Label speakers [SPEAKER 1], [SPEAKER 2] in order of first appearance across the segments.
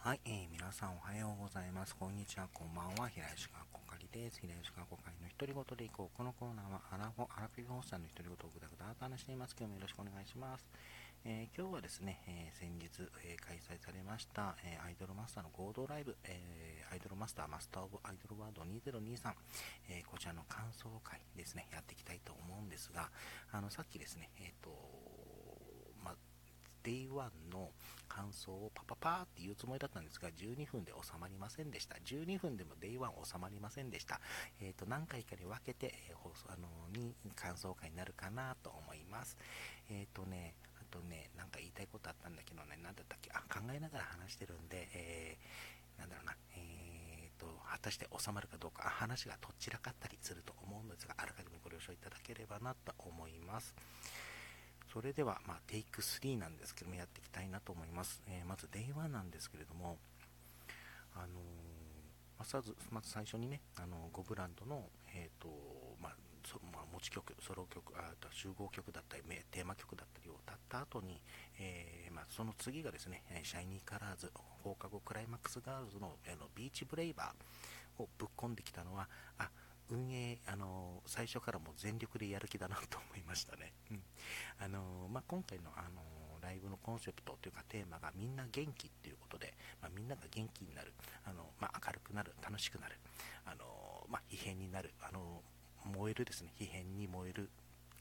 [SPEAKER 1] はい、えー、皆さんおはようございます。こんにちは、こんばんは。平石川こかりです。平石川こかりの独り言でいこう。このコーナーはアラフォ、アラフィフホスターの独り言をぐだぐだと話しています。今日もよろしくお願いします。えー、今日はですね、えー、先日、え開催されました、えアイドルマスターの合同ライブ、えアイドルマスターマスターオブアイドルワード2023、えこちらの感想会ですね、やっていきたいと思うんですが、あの、さっきですね、えっ、と、Day1 の感想をパパパーって言うつもりだったんですが、12分で収まりませんでした。12分でも Day1 収まりませんでした。えっ、ー、と、何回かに分けて、えー、放送、あのに感想会になるかなと思います。えっ、とね、あとね、なんか言いたいことあったんだけどね、何だったっけ？あ、考えながら話してるんで、えー、なんだろうな、えーと、果たして収まるかどうか、話がとっちらかったりすると思うんですが、あらかじめご了承いただければなと思います。それでは、まあ、テイク3なんですけども、やっていきたいなと思います。えー、まず、デイ1なんですけれども、あのー、まず、まず最初にね、あの5ブランドの、えーとまあそまあ、持ち曲、ソロ曲あと、集合曲だったり、テーマ曲だったりを歌った後に、えー、まあ、その次がですね、シャイニーカラーズ、放課後クライマックスガールズのあのビーチブレイバーをぶっ込んできたのは、あ運営、あの最初からも全力でやる気だなと思いましたね。うん。あのまあ、今回の、あのライブのコンセプトというかテーマがみんな元気っていうことで、まあ、みんなが元気になる、あのまあ、明るくなる、楽しくなる、あのまあ、異変になる、あの燃えるですね、異変に燃える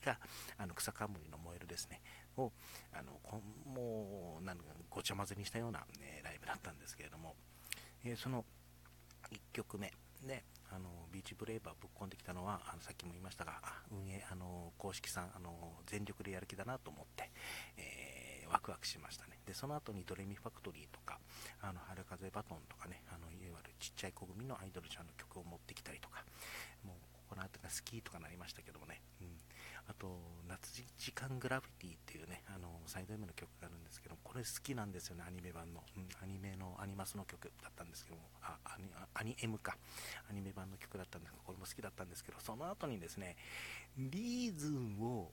[SPEAKER 1] があの草冠の燃えるですね。をあのもうなんごちゃ混ぜにしたような、ね、ライブだったんですけれども、えー、その1曲目。であのビーチブレイバーぶっ込んできたのはあのさっきも言いましたが運営あの公式さんあの全力でやる気だなと思って、えー、ワクワクしましたね。でその後にドレミファクトリーとかあの春風バトンとかねあのいわゆるちっちゃい子組のアイドルちゃんの曲を持ってきたりとかもうこの後がスキーとかなりましたけどもね、うん、あと、夏時間グラフィティっていうね、あの、サイド M の曲があるんですけどれ好きなんですよね、アニメ版の。うん、アニメのアニマスの曲だったんですけども、あ、アニアニ M か。アニメ版の曲だったんですけど、これも好きだったんですけど、その後にですね、リーズンを、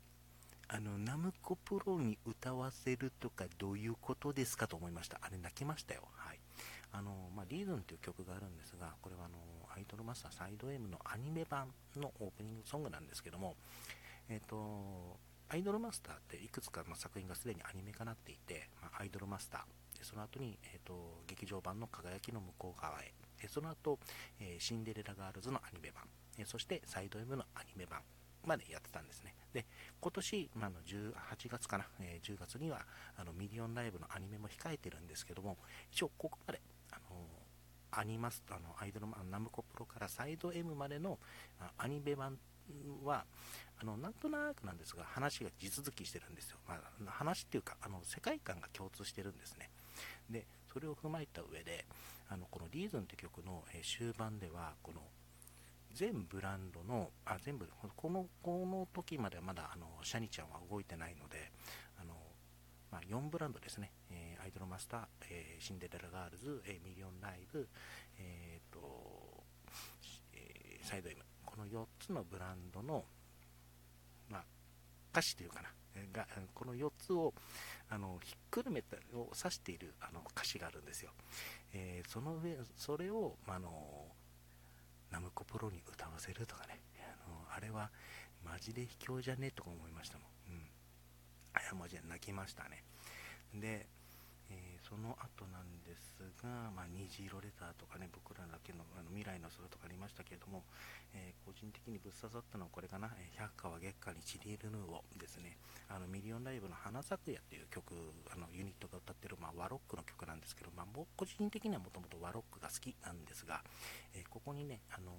[SPEAKER 1] あの、ナムコプロに歌わせるとかどういうことですかと思いました。あれ泣きましたよ。はい。あの、まあ、リーズンという曲があるんですが、これはあの、アイドルマスターサイド M のアニメ版のオープニングソングなんですけども、えっ、ー、と、アイドルマスターっていくつか、ま作品がすでにアニメ化なっていて、ま、アイドルマスター、でその後に、えーと、劇場版の輝きの向こう側へ、でその後、えー、シンデレラガールズのアニメ版、えそしてサイド M のアニメ版までやってたんですね。で、今年、まあ、の18月かな、えー、10月にはあのミリオンライブのアニメも控えてるんですけども、一応ここまで、あのアニマスあのアイドルマンナムコプロからサイド M までのアニメ版はあのなんとなくなんですが話が地続きしてるんですよ、まあ、話っていうかあの世界観が共通してるんですね。でそれを踏まえた上であのこの「Reason」って曲の、え終盤ではこの全ブランドのあ全部このこの時まではまだあのシャニちゃんは動いてないのであの、まあ、4ブランドですね、えー、アイドルマスター、えー、シンデレラガールズ、えー、ミリオンライブ、えーとえサイド M この4つのブランドの、まあ、歌詞というかな、がこの4つをあのひっくるめたを指しているあの歌詞があるんですよ。えー、その上それを、まあのナムコプロに歌わせるとかね、あのあれはマジで卑怯じゃね？えとか思いましたもん。うん。あやマジで泣きましたね。で、その後なんですが、まあ、虹色レターとかね、僕らだけのあの未来の空とかありましたけれども、えー、個人的にぶっ刺さったのはこれかな、えー、百川月下にチリールヌーをですね、あのミリオンライブの花咲夜っていう曲、あのユニットが歌ってる、まあ、ワロックの曲なんですけど、まあ、僕個人的にはもともとワロックが好きなんですが、えここにね、あの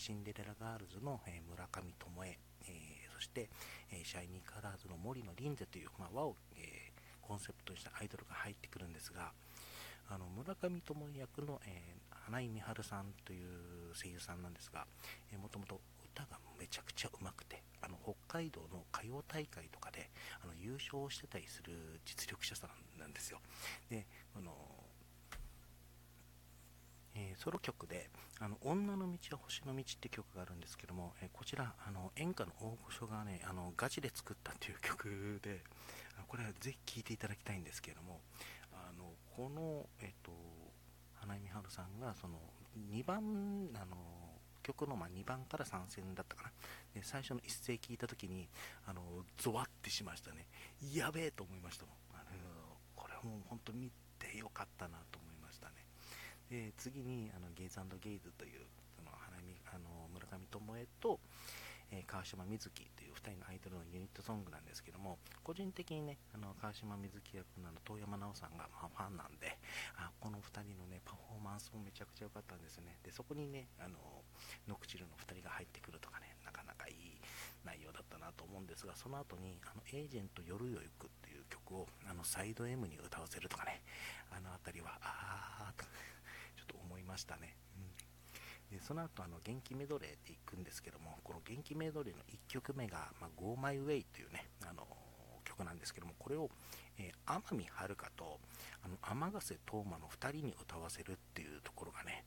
[SPEAKER 1] シンデレラガールズの、え村上巴、えそして、えシャイニーカラーズの杜野凛世という、まあ、和を、えコンセプトにしたアイドルが入ってくるんですが、あの村上巴役の、えー、花井美春さんという声優さんなんですが、えー、もともと歌がめちゃくちゃうまくてあの北海道の歌謡大会とかであの優勝してたりする実力者さんなんですよ。であのえー、ソロ曲で「あの女の道は星の道」って曲があるんですけども、えー、こちらあの演歌の大御所がねあのガチで作ったっていう曲でこれはぜひ聴いていただきたいんですけどもあのこの、えっと、花井美春さんがその2番あの曲のま2番から参戦だったかな。で最初の一声聞いた時にあのゾワってしましたね。やべえと思いましたもん。あのこれはもう本当見てよかったなと思いましたね。で次にあのゲイズゲイズというその花見あの村上智恵と、えー、川島瑞希という2人のアイドルのユニットソングなんですけども個人的にねあの川島瑞希役の遠山奈緒さんが、まあ、ファンなんであこの2人のねパフォーマンスもめちゃくちゃ良かったんですね。でそこにねあのノクチルの2人が入ってくるとかねなかなかいい内容だったなと思うんですがその後にあのエージェント夜よ行くっていう曲をあのサイド M に歌わせるとかねあの辺りはああとましたね、うん、でその後あの元気メドレーっていくんですけどもこの元気メドレーの1曲目が、まあ、Go My Way というねあの曲なんですけどもこれを、えー、天海遥とあの天ヶ瀬斗真の2人に歌わせるっていうところがね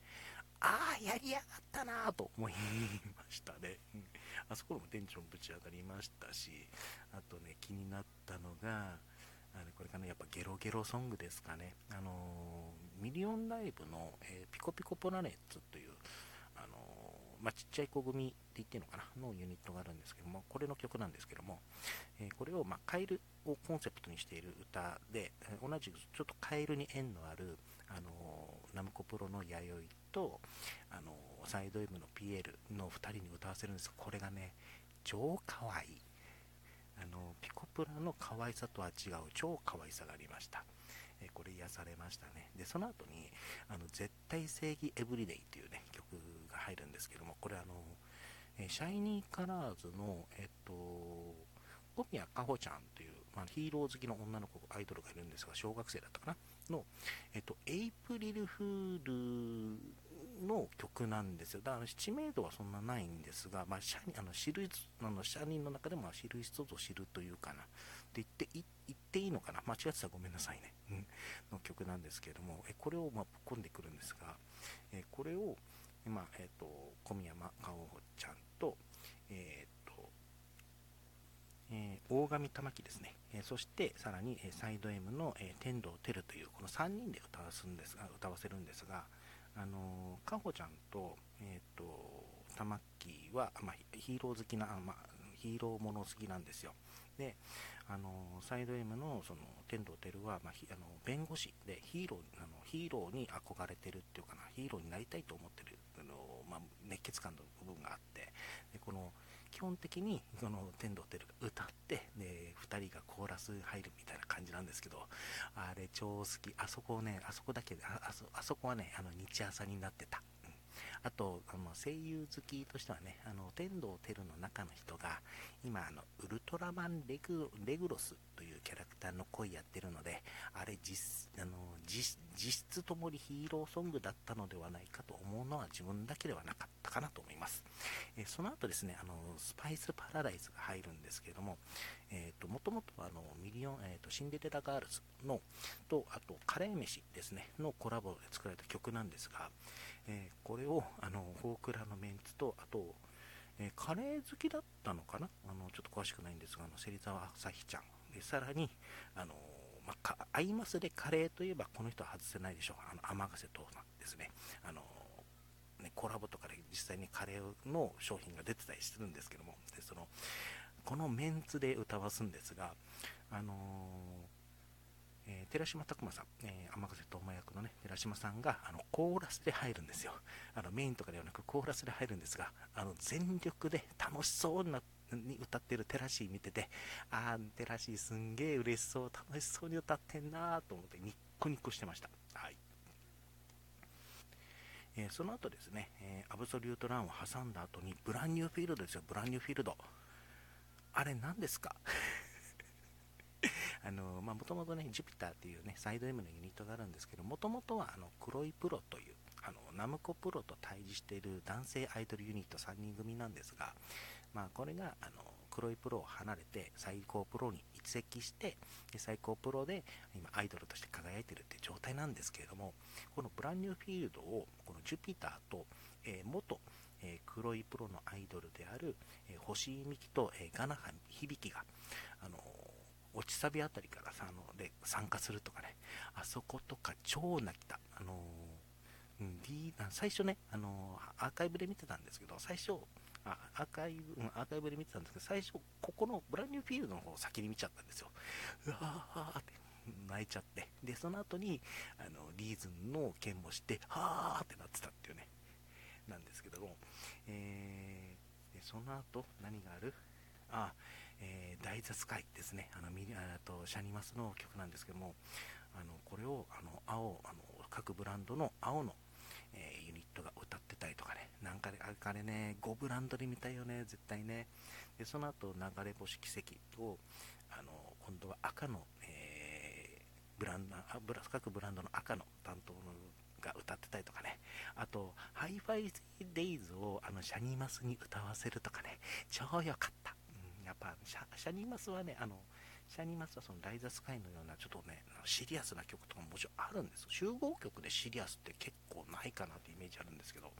[SPEAKER 1] ああ、やりやがったなと思いましたね。あそこでもテンションぶち上がりましたし、あとね、気になったのが、あのこれかな、やっぱゲロゲロソングですかね。あのー、ミリオンライブの、えー、ピコピコプラネッツという、あのー、まあ、ちっちゃい子組って言っていいのかな、のユニットがあるんですけども、これの曲なんですけども、えこれを、まあ、カエルをコンセプトにしている歌で、同じくちょっとカエルに縁のある、あのナムコプロの弥生とあのサイド M の PL の2人に歌わせるんですがこれがね超可愛い。あのピコプラの可愛さとは違う超可愛さがありました。えこれ癒されましたね。でその後にあの絶対正義エブリデイっていうね曲が入るんですけどもこれあのえシャイニーカラーズのえっと小宮かほちゃんという、まあ、ヒーロー好きの女の子アイドルがいるんですが小学生だったかな？の、えっと、エイプリルフールの曲なんですよ。だから知名度はそんなないんですが、まあ、シャあの知るあのシャニーの中でも知る人ぞ知るというかな。って言ってい言っていいのかな？間違ってたらごめんなさいね。うん、の曲なんですけれども、えこれをまあぶっ込んでくるんですが、えこれを、まあえーと、小宮山かおちゃんと,、えーえー、大神玉木ですね、えー、そしてさらに、えー、サイド M の、え天童てるというこの3人で歌わすんですが歌わせるんですが、あの、かほちゃんと,、えーと、玉木は、まあ、ヒーロー好きな、まあ、ヒーローもの好きなんですよ。で、あのサイド M のその天童てるは、まあ、あの弁護士でヒーローあのヒーローに憧れてるっていうかなヒーローになりたいと思ってるあの、まあ、熱血感の部分があってでこの基本的にその天童てるが歌ってで2人がコーラス入るみたいな感じなんですけどあれ超好き。あそこをねあそこだけであそあそこはねあの日朝になってた。あと、あの声優好きとしてはね、あの天童テルの中の人が、今、あのウルトラマンレグレグロスというキャラクターの声やってるので、あれ実あの実、質ともにヒーローソングだったのではないかと思うのは自分だけではなかったかなと思います。えその後ですね、あのスパイスパラダイスが入るんですけれども、えーと、もともとあのミリオン、えーと、シンデレラガールズのと、あとカレー飯ですね、のコラボで作られた曲なんですが、えー、これをあのフォークラのメンツとあと、えー、カレー好きだったのかな？あのちょっと詳しくないんですがあの芹沢あさひちゃん。でさらにあのまあ、アイマスでカレーといえばこの人は外せないでしょう。あの天ヶ瀬とですね。あのねコラボとかで実際にカレーの商品が出てたりするんですけども。でそのこのメンツで歌わすんですがあのーえー、寺島拓磨さん、えー、天瀬斗真役のね、寺島さんがあのコーラスで入るんですよ。あのメインとかではなくコーラスで入るんですが、あの全力で楽しそうなに歌ってるテラシー見てて、あー、テラシーすんげえ嬉しそう、楽しそうに歌ってんなと思ってニッコニッコしてました。はい。えー、その後ですね、えー、アブソリュートランを挟んだ後にブランニューフィールドですよ、ブランニューフィールド。あれ何ですか？あの、まもともとね、ジュピターっていうね、サイド M のユニットがあるんですけど、もともとはあの黒いプロという、あのナムコプロと対峙している男性アイドルユニット3人組なんですが、まあ、これがあの黒いプロを離れて最高プロに移籍してで最高プロで今アイドルとして輝いてるって状態なんですけれどもこのブランニューフィールドをこのジュピターと、えー、元、えー、黒いプロのアイドルである、えー、星井美紀と、えー、ガナハ響が、あの落ちサビあたりからさ、あの、で、参加するとかね、あそことか超泣きた。あのー、うん、D、最初ね、あのアーカイブで見てたんですけど、最初、あアーカイブ、アーカイブで見てたんですけど、最初、ここのブランニューフィールドの方を先に見ちゃったんですよ。うわーって泣いちゃって。で、その後に、あの、リーズンの件もして、はーってなってたっていうね、なんですけども、えー、でその後、何がある？あ、えー、大雑会ですね。あの、ミあと、シャニマスの曲なんですけども、あの、これを、あの、青、あの、各ブランドの青の、えー、ユニットが歌ってたりとかね、なんかあれね、5ブランドで見たいよね、絶対ね。で、その後、流れ星奇跡と、あの、今度は赤の、えー、ブランドあ、ブラ各ブランドの赤の担当のが歌ってたりとかね。あと、ハイファイデイズをあのシャニーマスに歌わせるとかね。超良かった。やっぱシャ、シャニーマスはね、あの、シャニマスはそのライザスカイのようなちょっとね、シリアスな曲とかももちろんあるんです集合曲でシリアスって結構ないかなってイメージあるんですけど、や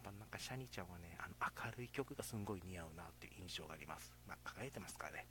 [SPEAKER 1] っぱなんかシャニーちゃんはね、あの明るい曲がすんごい似合うなっていう印象があります。まあ、輝いてますからね。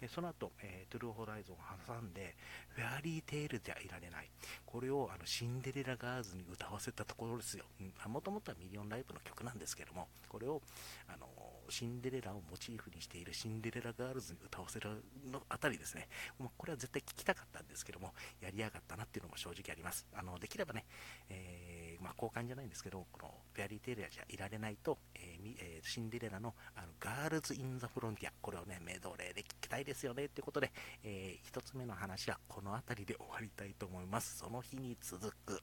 [SPEAKER 1] えその後、えー、トゥルーホライゾンを挟んで、フェアリーテールじゃいられない。これをあのシンデレラガールズに歌わせたところですよ。もともとはミリオンライブの曲なんですけども、これを、あのシンデレラをモチーフにしているシンデレラガールズに歌わせるのあたりですね、もうこれは絶対聞きたかったんですけども、やりやがったなっていうのも正直あります。あのできればね、えー、まあ、交換じゃないんですけど、このフェアリーテイルじゃいられないと、えーえー、シンデレラのあのガールズ・イン・ザ・フロンティア、これをね、メドレーで聞きたいですよねっていうことで、えー、1つ目の話はこの辺りで終わりたいと思います。その日に続く。